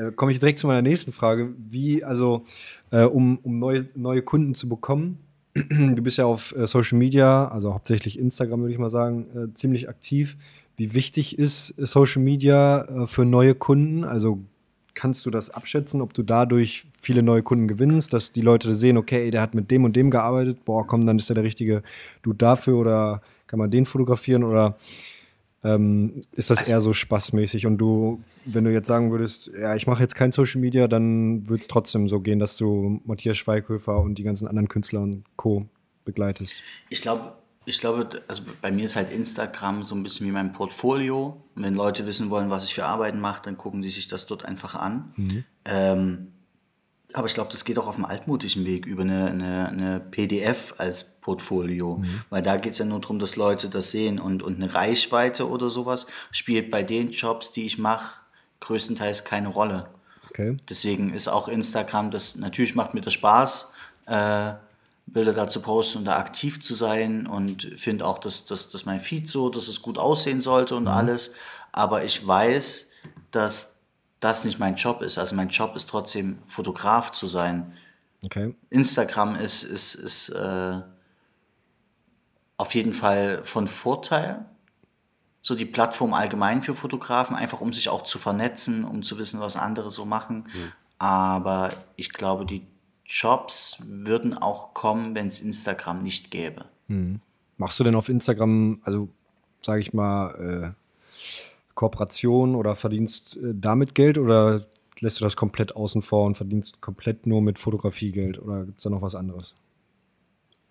Äh, Komme ich direkt zu meiner nächsten Frage. Wie, also, äh, um, um neue, neue Kunden zu bekommen, <clears throat> du bist ja auf äh, Social Media, also hauptsächlich Instagram, würde ich mal sagen, äh, ziemlich aktiv. Wie wichtig ist Social Media äh, für neue Kunden? Also kannst du das abschätzen, ob du dadurch viele neue Kunden gewinnst, dass die Leute sehen, okay, der hat mit dem und dem gearbeitet, boah, komm, dann ist er der richtige Du dafür oder kann man den fotografieren oder ähm, ist das also, eher so spaßmäßig und du, wenn du jetzt sagen würdest, ja, ich mache jetzt kein Social Media, dann würde es trotzdem so gehen, dass du Matthias Schweighöfer und die ganzen anderen Künstler und Co. begleitest? Ich glaube, ich glaube, also bei mir ist halt Instagram so ein bisschen wie mein Portfolio. Und wenn Leute wissen wollen, was ich für Arbeiten mache, dann gucken die sich das dort einfach an. Mhm. Ähm, aber ich glaube, das geht auch auf dem altmodischen Weg über eine, eine, eine PDF als Portfolio. Mhm. Weil da geht es ja nur darum, dass Leute das sehen. Und, und eine Reichweite oder sowas spielt bei den Jobs, die ich mache, größtenteils keine Rolle. Okay. Deswegen ist auch Instagram, das natürlich macht mir das Spaß. Äh, Bilder dazu posten und da aktiv zu sein und finde auch, dass, dass, dass mein Feed so, dass es gut aussehen sollte und mhm. alles. Aber ich weiß, dass das nicht mein Job ist. Also mein Job ist trotzdem Fotograf zu sein. Okay. Instagram ist, ist, ist äh, auf jeden Fall von Vorteil. So die Plattform allgemein für Fotografen, einfach um sich auch zu vernetzen, um zu wissen, was andere so machen. Mhm. Aber ich glaube, die Jobs würden auch kommen, wenn es Instagram nicht gäbe. Hm. Machst du denn auf Instagram, also sage ich mal, äh, Kooperation oder verdienst äh, damit Geld oder lässt du das komplett außen vor und verdienst komplett nur mit Fotografie Geld oder gibt es da noch was anderes?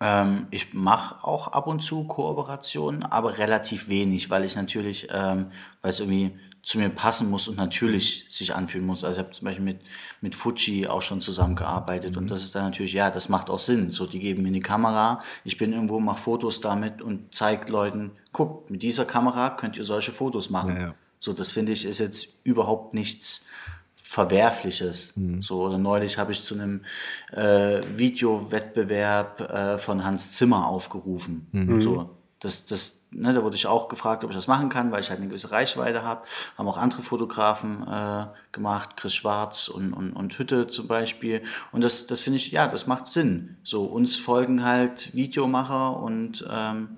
Ähm, ich mache auch ab und zu Kooperationen, aber relativ wenig, weil ich natürlich, ähm, weil es irgendwie zu mir passen muss und natürlich sich anfühlen muss. Also ich habe zum Beispiel mit, mit Fuji auch schon zusammengearbeitet mhm. und das ist dann natürlich, ja, das macht auch Sinn. So, die geben mir eine Kamera, ich bin irgendwo, mache Fotos damit und zeige Leuten, guckt, mit dieser Kamera könnt ihr solche Fotos machen. Ja, ja. So, das finde ich ist jetzt überhaupt nichts Verwerfliches. Mhm. So, oder neulich habe ich zu einem äh, Videowettbewerb äh, von Hans Zimmer aufgerufen. Mhm. So, das, das, ne, da wurde ich auch gefragt, ob ich das machen kann, weil ich halt eine gewisse Reichweite habe. Haben auch andere Fotografen äh, gemacht, Chris Schwarz und, und, und Hütte zum Beispiel. Und das, das finde ich, ja, das macht Sinn. So, uns folgen halt Videomacher und ähm,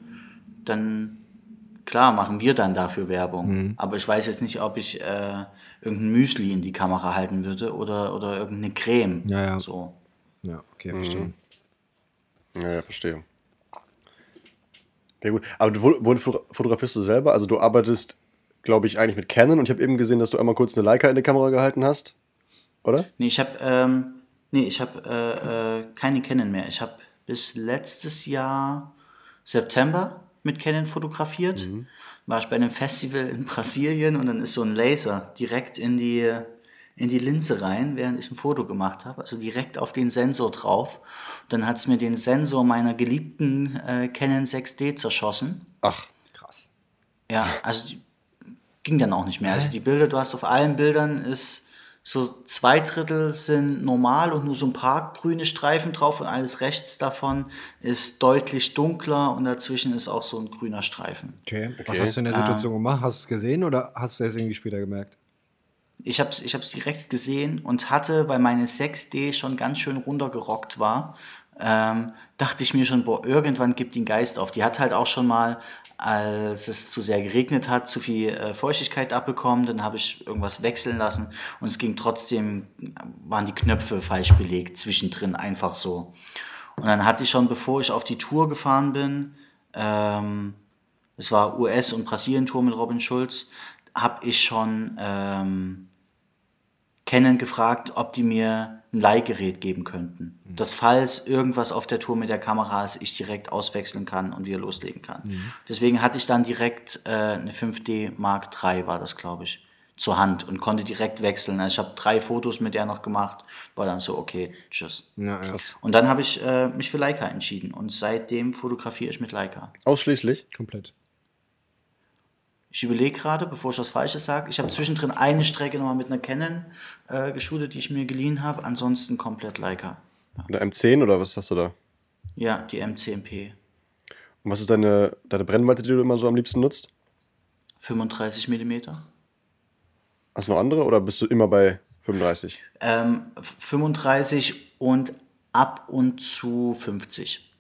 dann, klar, machen wir dann dafür Werbung. Mhm. Aber ich weiß jetzt nicht, ob ich äh, irgendein Müsli in die Kamera halten würde oder, oder irgendeine Creme. Ja, ja. So. Ja, okay, verstehe. Mhm. Ja, ja, verstehe. Ja gut, aber du, wo fotografierst du selber? Also du arbeitest, glaube ich, eigentlich mit Canon und ich habe eben gesehen, dass du einmal kurz eine Leica in die Kamera gehalten hast, oder? Nee, ich habe ähm, nee, ich habe äh, äh, keine Canon mehr. Ich habe bis letztes Jahr September mit Canon fotografiert. Mhm. War ich bei einem Festival in Brasilien und dann ist so ein Laser direkt in die in die Linse rein, während ich ein Foto gemacht habe, also direkt auf den Sensor drauf. dann hat es mir den Sensor meiner geliebten äh, Canon 6D zerschossen. Ach, Krass. Ja, also die ging dann auch nicht mehr. Also die Bilder, du hast auf allen Bildern ist so zwei Drittel sind normal und nur so ein paar grüne Streifen drauf und alles rechts davon ist deutlich dunkler und dazwischen ist auch so ein grüner Streifen. Okay. Was hast du in der Situation gemacht? Hast du es gesehen oder hast du es irgendwie später gemerkt? Ich habe es ich direkt gesehen und hatte, weil meine 6D schon ganz schön runtergerockt war, ähm, dachte ich mir schon, boah, irgendwann gibt den Geist auf. Die hat halt auch schon mal, als es zu sehr geregnet hat, zu viel äh, Feuchtigkeit abbekommen. Dann habe ich irgendwas wechseln lassen und es ging trotzdem, waren die Knöpfe falsch belegt, zwischendrin einfach so. Und dann hatte ich schon, bevor ich auf die Tour gefahren bin, ähm, es war US- und Brasilien-Tour mit Robin Schulz, habe ich schon ähm, Canon gefragt, ob die mir ein Leihgerät geben könnten. Dass falls irgendwas auf der Tour mit der Kamera ist, ich direkt auswechseln kann und wieder loslegen kann. Deswegen hatte ich dann direkt äh, eine 5D Mark III, war das, glaube ich, zur Hand und konnte direkt wechseln. Also ich habe drei Fotos mit der noch gemacht, war dann so, okay, tschüss. Ja, ja. Und dann habe ich äh, mich für Leica entschieden und seitdem fotografiere ich mit Leica. ausschließlich? Komplett. Ich überlege gerade, bevor ich was Falsches sage. Ich habe zwischendrin eine Strecke nochmal mit einer Canon äh, geshootet, die ich mir geliehen habe. Ansonsten komplett Leica. Oder M10 oder was hast du da? Ja, die M10P. Und was ist deine, deine Brennweite, die du immer so am liebsten nutzt? 35 mm. Hast du noch andere oder bist du immer bei 35? Ähm, 35 und ab und zu 50.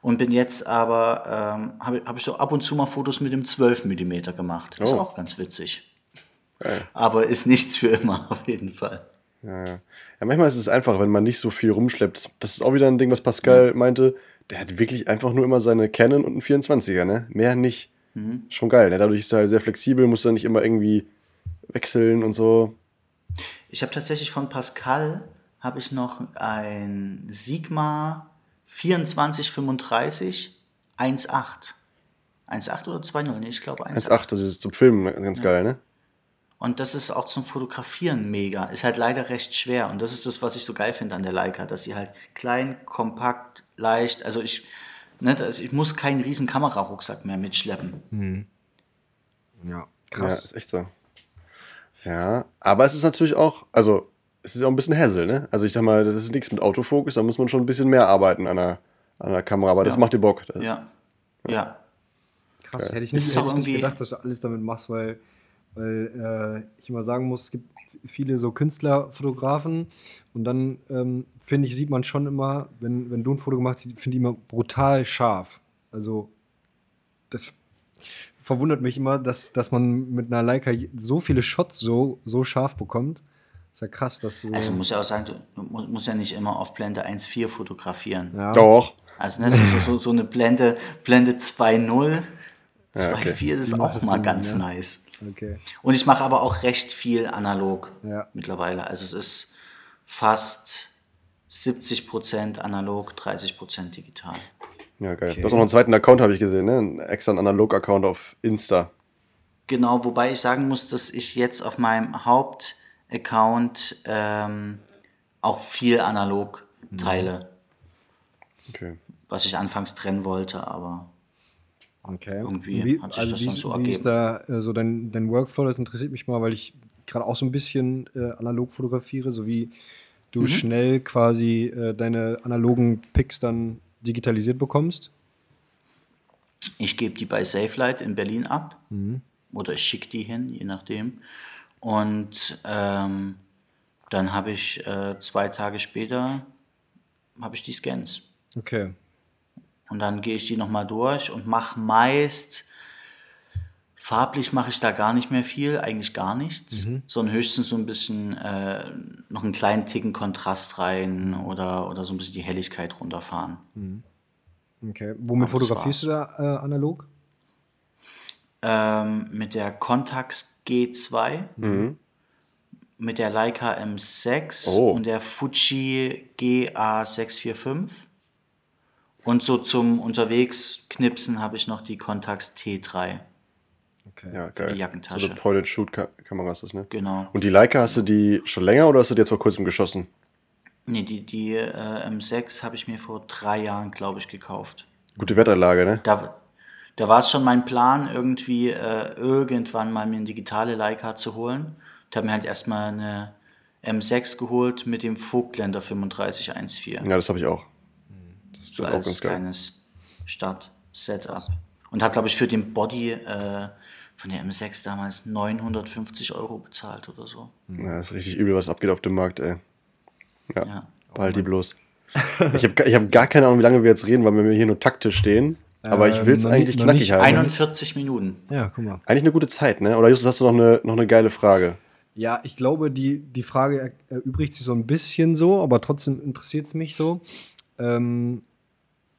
Und bin jetzt aber, ähm, habe hab ich so ab und zu mal Fotos mit dem 12 mm gemacht. Ist Oh. auch ganz witzig. Aber ist nichts für immer, <laughs> auf jeden Fall. Ja, ja. ja, manchmal ist es einfach, wenn man nicht so viel rumschleppt. Das ist auch wieder ein Ding, was Pascal meinte. Der hat wirklich einfach nur immer seine Canon und einen 24er, ne? Mehr nicht. Schon geil, ne? Dadurch ist er sehr flexibel, muss er nicht immer irgendwie wechseln und so. Ich habe tatsächlich von Pascal habe ich noch ein Sigma 2435 1.8. 1.8 oder 2.0? Nee, ich glaube 1.8. 1,8, das ist zum Filmen ganz geil, ne? Und das ist auch zum Fotografieren mega. Ist halt leider recht schwer. Und das ist das, was ich so geil finde an der Leica, dass sie halt klein, kompakt, leicht, also ich, ne, also ich muss keinen riesen Kamerarucksack mehr mitschleppen. Ja, Ja, krass. ist echt so. Ja, aber es ist natürlich auch, also es ist auch ein bisschen Hassel, ne? Also ich sag mal, das ist nichts mit Autofokus, da muss man schon ein bisschen mehr arbeiten an der, an der Kamera, aber das Ja. macht dir Bock. Das, Ja. Ja. Krass, hätte ich nicht, hätte ich nicht gedacht, dass du alles damit machst, weil, weil äh, ich immer sagen muss, es gibt viele so Künstlerfotografen und dann ähm, finde ich, sieht man schon immer, wenn, wenn du ein Foto gemacht hast, finde ich immer brutal scharf. Also das verwundert mich immer, dass, dass man mit einer Leica so viele Shots so, so scharf bekommt. Ist ja krass, dass du. Also muss ja auch sagen, du mu- musst ja nicht immer auf Blende 1.4 fotografieren. ja. Doch. Also ne, so, so, so eine Blende, Blende 2.0, 2.4 okay. ist auch mal ganz ja. nice. Okay. Und ich mache aber auch recht viel analog Ja. mittlerweile. Also es ist fast 70% analog, 30% digital. Ja, geil. Du hast auch noch einen zweiten Account, habe ich gesehen, ne? Einen extra Analog-Account auf Insta. Genau, wobei ich sagen muss, dass ich jetzt auf meinem Hauptaccount ähm, auch viel analog teile, Okay. was ich anfangs trennen wollte, aber Okay. Irgendwie Und hat sich das wie, dann so Wie ist da so dein, dein Workflow? Das interessiert mich mal, weil ich gerade auch so ein bisschen äh, analog fotografiere, so wie du schnell quasi äh, deine analogen Pics dann digitalisiert bekommst. Ich gebe die bei SafeLight in Berlin ab oder ich schicke die hin, je nachdem. Und ähm, dann habe ich äh, zwei Tage später habe ich die Scans. Okay. Und dann gehe ich die nochmal durch und mache meist, farblich mache ich da gar nicht mehr viel, eigentlich gar nichts, sondern höchstens so ein bisschen äh, noch einen kleinen Ticken Kontrast rein oder, oder so ein bisschen die Helligkeit runterfahren. Okay. Womit Aber fotografierst du da äh, analog? ähm, mit der Contax G2, mit der Leica M6 Oh. und der Fuji GA645. Und so zum unterwegs knipsen habe ich noch die Contax T3. Okay. Ja, geil. die Jackentasche. Also Point-and-Shoot-Kameras ist, ne? Genau. Und die Leica hast du die schon länger oder hast du die jetzt vor kurzem geschossen? Nee, die, die äh, M6 habe ich mir vor drei Jahren, glaube ich, gekauft. Gute Wetterlage, ne? Da, da war es schon mein Plan, irgendwie äh, irgendwann mal mir eine digitale Leica zu holen. Ich habe mir halt erstmal eine M6 geholt mit dem Vogtländer 3514. Ja, das habe ich auch. Das, das ist auch ganz geil. kleines Start-Setup. Und habe, glaube ich, für den Body äh, von der M6 damals 950 Euro bezahlt oder so. Ja, das ist richtig übel, was abgeht auf dem Markt, ey. Ja, Ja. behalt die bloß. <laughs> Ich habe ich hab gar keine Ahnung, wie lange wir jetzt reden, weil wir hier nur taktisch stehen. Aber ich will es Ähm, noch eigentlich noch knackig nicht halten. 41 Minuten. Ja, guck mal. Eigentlich eine gute Zeit, ne? Oder Justus, hast du noch eine, noch eine geile Frage? Ja, ich glaube, die, die Frage er- erübrigt sich so ein bisschen so, aber trotzdem interessiert es mich so. Ähm,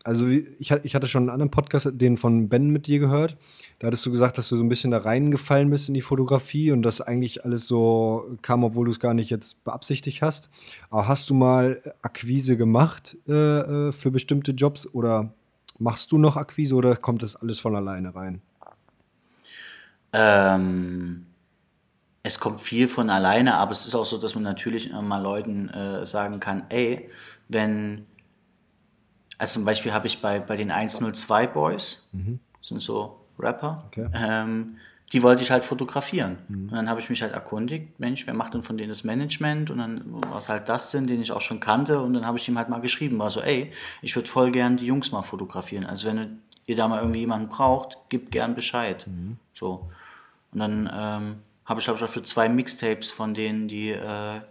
also wie, ich, ich hatte schon einen anderen Podcast, den von Ben mit dir gehört. Da hattest du gesagt, dass du so ein bisschen da reingefallen bist in die Fotografie und das eigentlich alles so kam, obwohl du es gar nicht jetzt beabsichtigt hast. Aber hast du mal Akquise gemacht äh, äh, für bestimmte Jobs oder machst du noch Akquise oder kommt das alles von alleine rein? Ähm, es kommt viel von alleine, aber es ist auch so, dass man natürlich immer mal Leuten äh, sagen kann, ey, wenn, also zum Beispiel habe ich bei, bei den 102 Boys, sind so Rapper, Okay. ähm, die wollte ich halt fotografieren. Und dann habe ich mich halt erkundigt, Mensch, wer macht denn von denen das Management? Und dann war es halt das denn, den ich auch schon kannte. Und dann habe ich ihm halt mal geschrieben, war so, ey, ich würde voll gern die Jungs mal fotografieren. Also wenn ihr da mal irgendwie jemanden braucht, gebt gern Bescheid. So. Und dann ähm, habe ich, glaube ich, auch für zwei Mixtapes von denen die äh,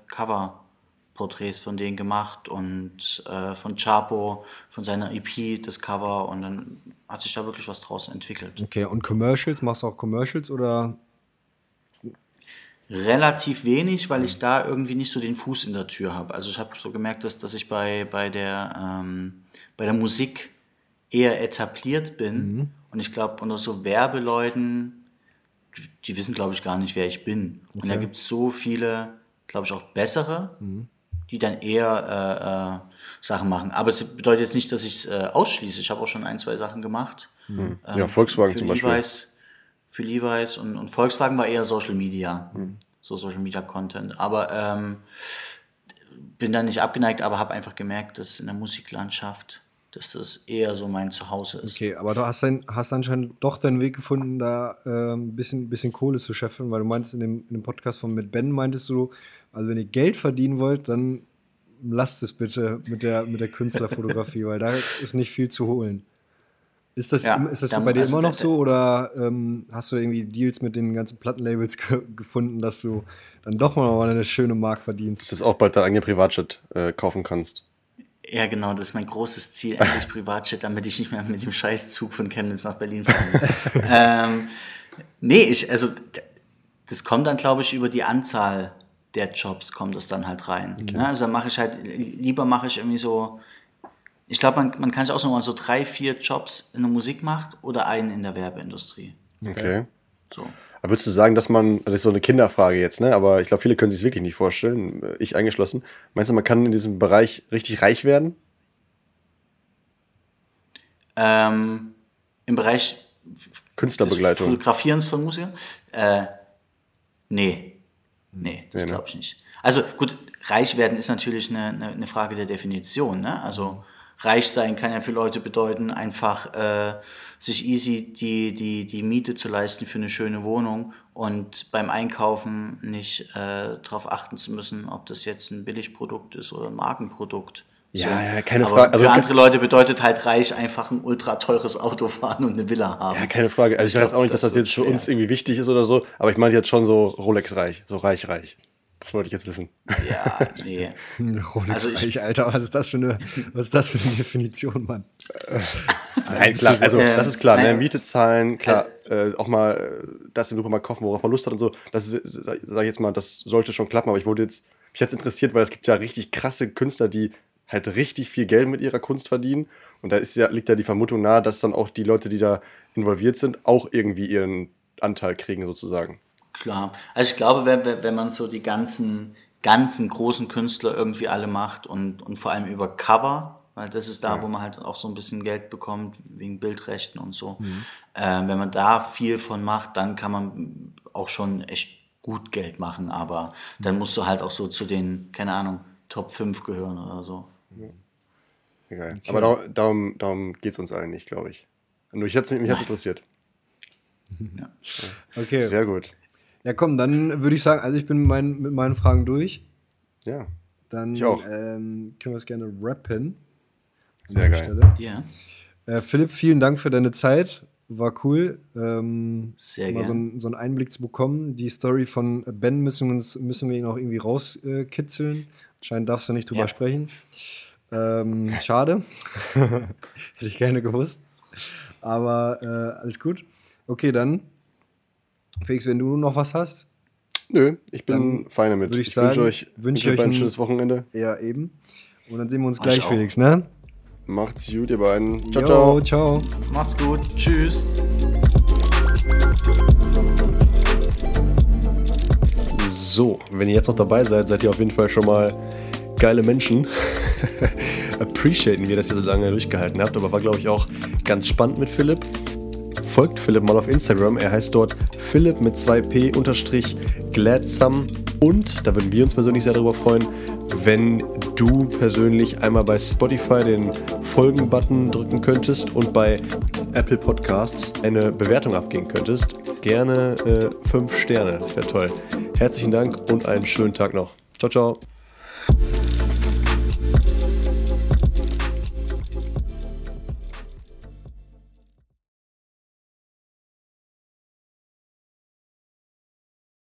Cover-Porträts von denen gemacht und äh, von Chapo, von seiner EP das Cover und dann hat sich da wirklich was draus entwickelt. Okay, und Commercials, machst du auch Commercials oder Relativ wenig, weil ich da irgendwie nicht so den Fuß in der Tür habe. Also ich habe so gemerkt, dass, dass ich bei, bei, der, ähm, bei der Musik eher etabliert bin. Und ich glaube, unter so Werbeleuten, die, die wissen, glaube ich, gar nicht, wer ich bin. Und da gibt es so viele, glaube ich, auch bessere, die dann eher äh, äh, Sachen machen. Aber es bedeutet jetzt nicht, dass ich es äh, ausschließe. Ich habe auch schon ein, zwei Sachen gemacht. Ähm, Ja, Volkswagen für zum Beispiel. Levi's, für Levi's und, und Volkswagen war eher Social Media, so Social Media Content. Aber ähm, bin da nicht abgeneigt, aber habe einfach gemerkt, dass in der Musiklandschaft, dass das eher so mein Zuhause ist. Okay, aber du hast, dann, hast anscheinend doch deinen Weg gefunden, da äh, ein bisschen, bisschen Kohle zu scheffeln, weil du meintest in dem, in dem Podcast von mit Ben, meintest du, also wenn ihr Geld verdienen wollt, dann lasst es bitte mit der, mit der Künstlerfotografie, weil da ist nicht viel zu holen. Ist das, Ja, ist das da- bei dir also immer noch so oder ähm, hast du irgendwie Deals mit den ganzen Plattenlabels ge gefunden, dass du dann doch mal eine schöne Mark verdienst? Dass du auch bald deinen eigenen Privatjet äh, kaufen kannst. Ja, genau, das ist mein großes Ziel, endlich <laughs> Privatjet, damit ich nicht mehr mit dem Scheißzug von Chemnitz nach Berlin fahren muss. <laughs> ähm, nee, ich, also, das kommt dann, glaube ich, über die Anzahl der Jobs kommt das dann halt rein. Ne? Also mache ich halt, lieber mache ich irgendwie so, ich glaube, man, man kann sich auch so mal so drei, vier Jobs in der Musik macht oder einen in der Werbeindustrie. Okay. So. Aber würdest du sagen, dass man, das ist so eine Kinderfrage jetzt, ne? Aber ich glaube, viele können sich es wirklich nicht vorstellen, ich eingeschlossen. Meinst du, man kann in diesem Bereich richtig reich werden? Ähm, Im Bereich des Künstlerbegleitung. Fotografierens von Musikern? Äh, nee. Nee, das Nee, ne? glaube ich nicht. Also gut, reich werden ist natürlich eine, eine, eine Frage der Definition. Ne? Also reich sein kann ja für Leute bedeuten, einfach äh, sich easy die, die, die Miete zu leisten für eine schöne Wohnung und beim Einkaufen nicht äh, darauf achten zu müssen, ob das jetzt ein Billigprodukt ist oder ein Markenprodukt. Ja, ja, keine Aber Frage. Also für andere Leute bedeutet halt reich einfach ein ultra teures Auto fahren und eine Villa haben. Ja, keine Frage. Also ich sage jetzt auch nicht, dass das jetzt für schwer. uns irgendwie wichtig ist oder so, aber ich meine jetzt schon so Rolex-reich, so reich-reich. Das wollte ich jetzt wissen. Ja, <laughs> nee. <laughs> Rolex Also ich- reich, Alter, was ist das für eine, was ist das für eine Definition, Mann? <laughs> Nein, klar, also Ähm, das ist klar, ne? Miete zahlen, klar, äh, auch mal äh, das in Europa mal kaufen, worauf man Lust hat und so. Das ist, sag sag ich jetzt mal, das sollte schon klappen, aber ich wurde jetzt, mich jetzt interessiert, weil es gibt ja richtig krasse Künstler, die halt richtig viel Geld mit ihrer Kunst verdienen. Und da ist ja, liegt ja die Vermutung nahe, dass dann auch die Leute, die da involviert sind, auch irgendwie ihren Anteil kriegen, sozusagen. Klar. Also ich glaube, wenn, wenn man so die ganzen, ganzen großen Künstler irgendwie alle macht und, und vor allem über Cover, weil das ist da, wo man halt auch so ein bisschen Geld bekommt wegen Bildrechten und so. Äh, wenn man da viel von macht, dann kann man auch schon echt gut Geld machen, aber dann musst du halt auch so zu den, keine Ahnung, Top 5 gehören oder so. Egal. Aber da, darum, darum geht es uns allen nicht, glaube ich. Nur ich hat's, mich hat interessiert. <laughs> Ja. Okay. Sehr gut. Ja, komm, dann würde ich sagen, also ich bin mit meinen, mit meinen Fragen durch. Ja, Dann Ich auch. Ähm, können wir es gerne rappen. sehr an der geil. Stelle. Ja. Äh, Philipp, vielen Dank für deine Zeit. War cool. Ähm, Sehr mal so, ein, so einen Einblick zu bekommen. Die Story von Ben müssen uns, müssen wir ihn auch irgendwie rauskitzeln. Anscheinend darfst du nicht drüber Ja. sprechen. Ähm, schade. <laughs> Hätte ich gerne gewusst. Aber äh, alles gut. Okay, dann. Felix, wenn du noch was hast, Nö, ich bin fein damit. ich ich sagen, wünsche euch, wünsche wünsche euch ein schönes Wochenende. ja eben. Und dann sehen wir uns gleich. Felix, ne? Macht's gut, ihr beiden. Ciao, Jo, ciao. ciao. Macht's gut. Tschüss. So, wenn ihr jetzt noch dabei seid, seid ihr auf jeden Fall schon mal geile Menschen. <laughs> Appreciaten wir, dass ihr so lange durchgehalten habt, aber war, glaube ich, auch ganz spannend mit Philipp. Folgt Philipp mal auf Instagram. Er heißt dort Philipp mit 2p unterstrich gladsome. Und da würden wir uns persönlich sehr darüber freuen, wenn du persönlich einmal bei Spotify den Folgen-Button drücken könntest und bei Apple Podcasts eine Bewertung abgeben könntest. Gerne 5 Sterne, das wäre toll. Herzlichen Dank und einen schönen Tag noch. Ciao, ciao.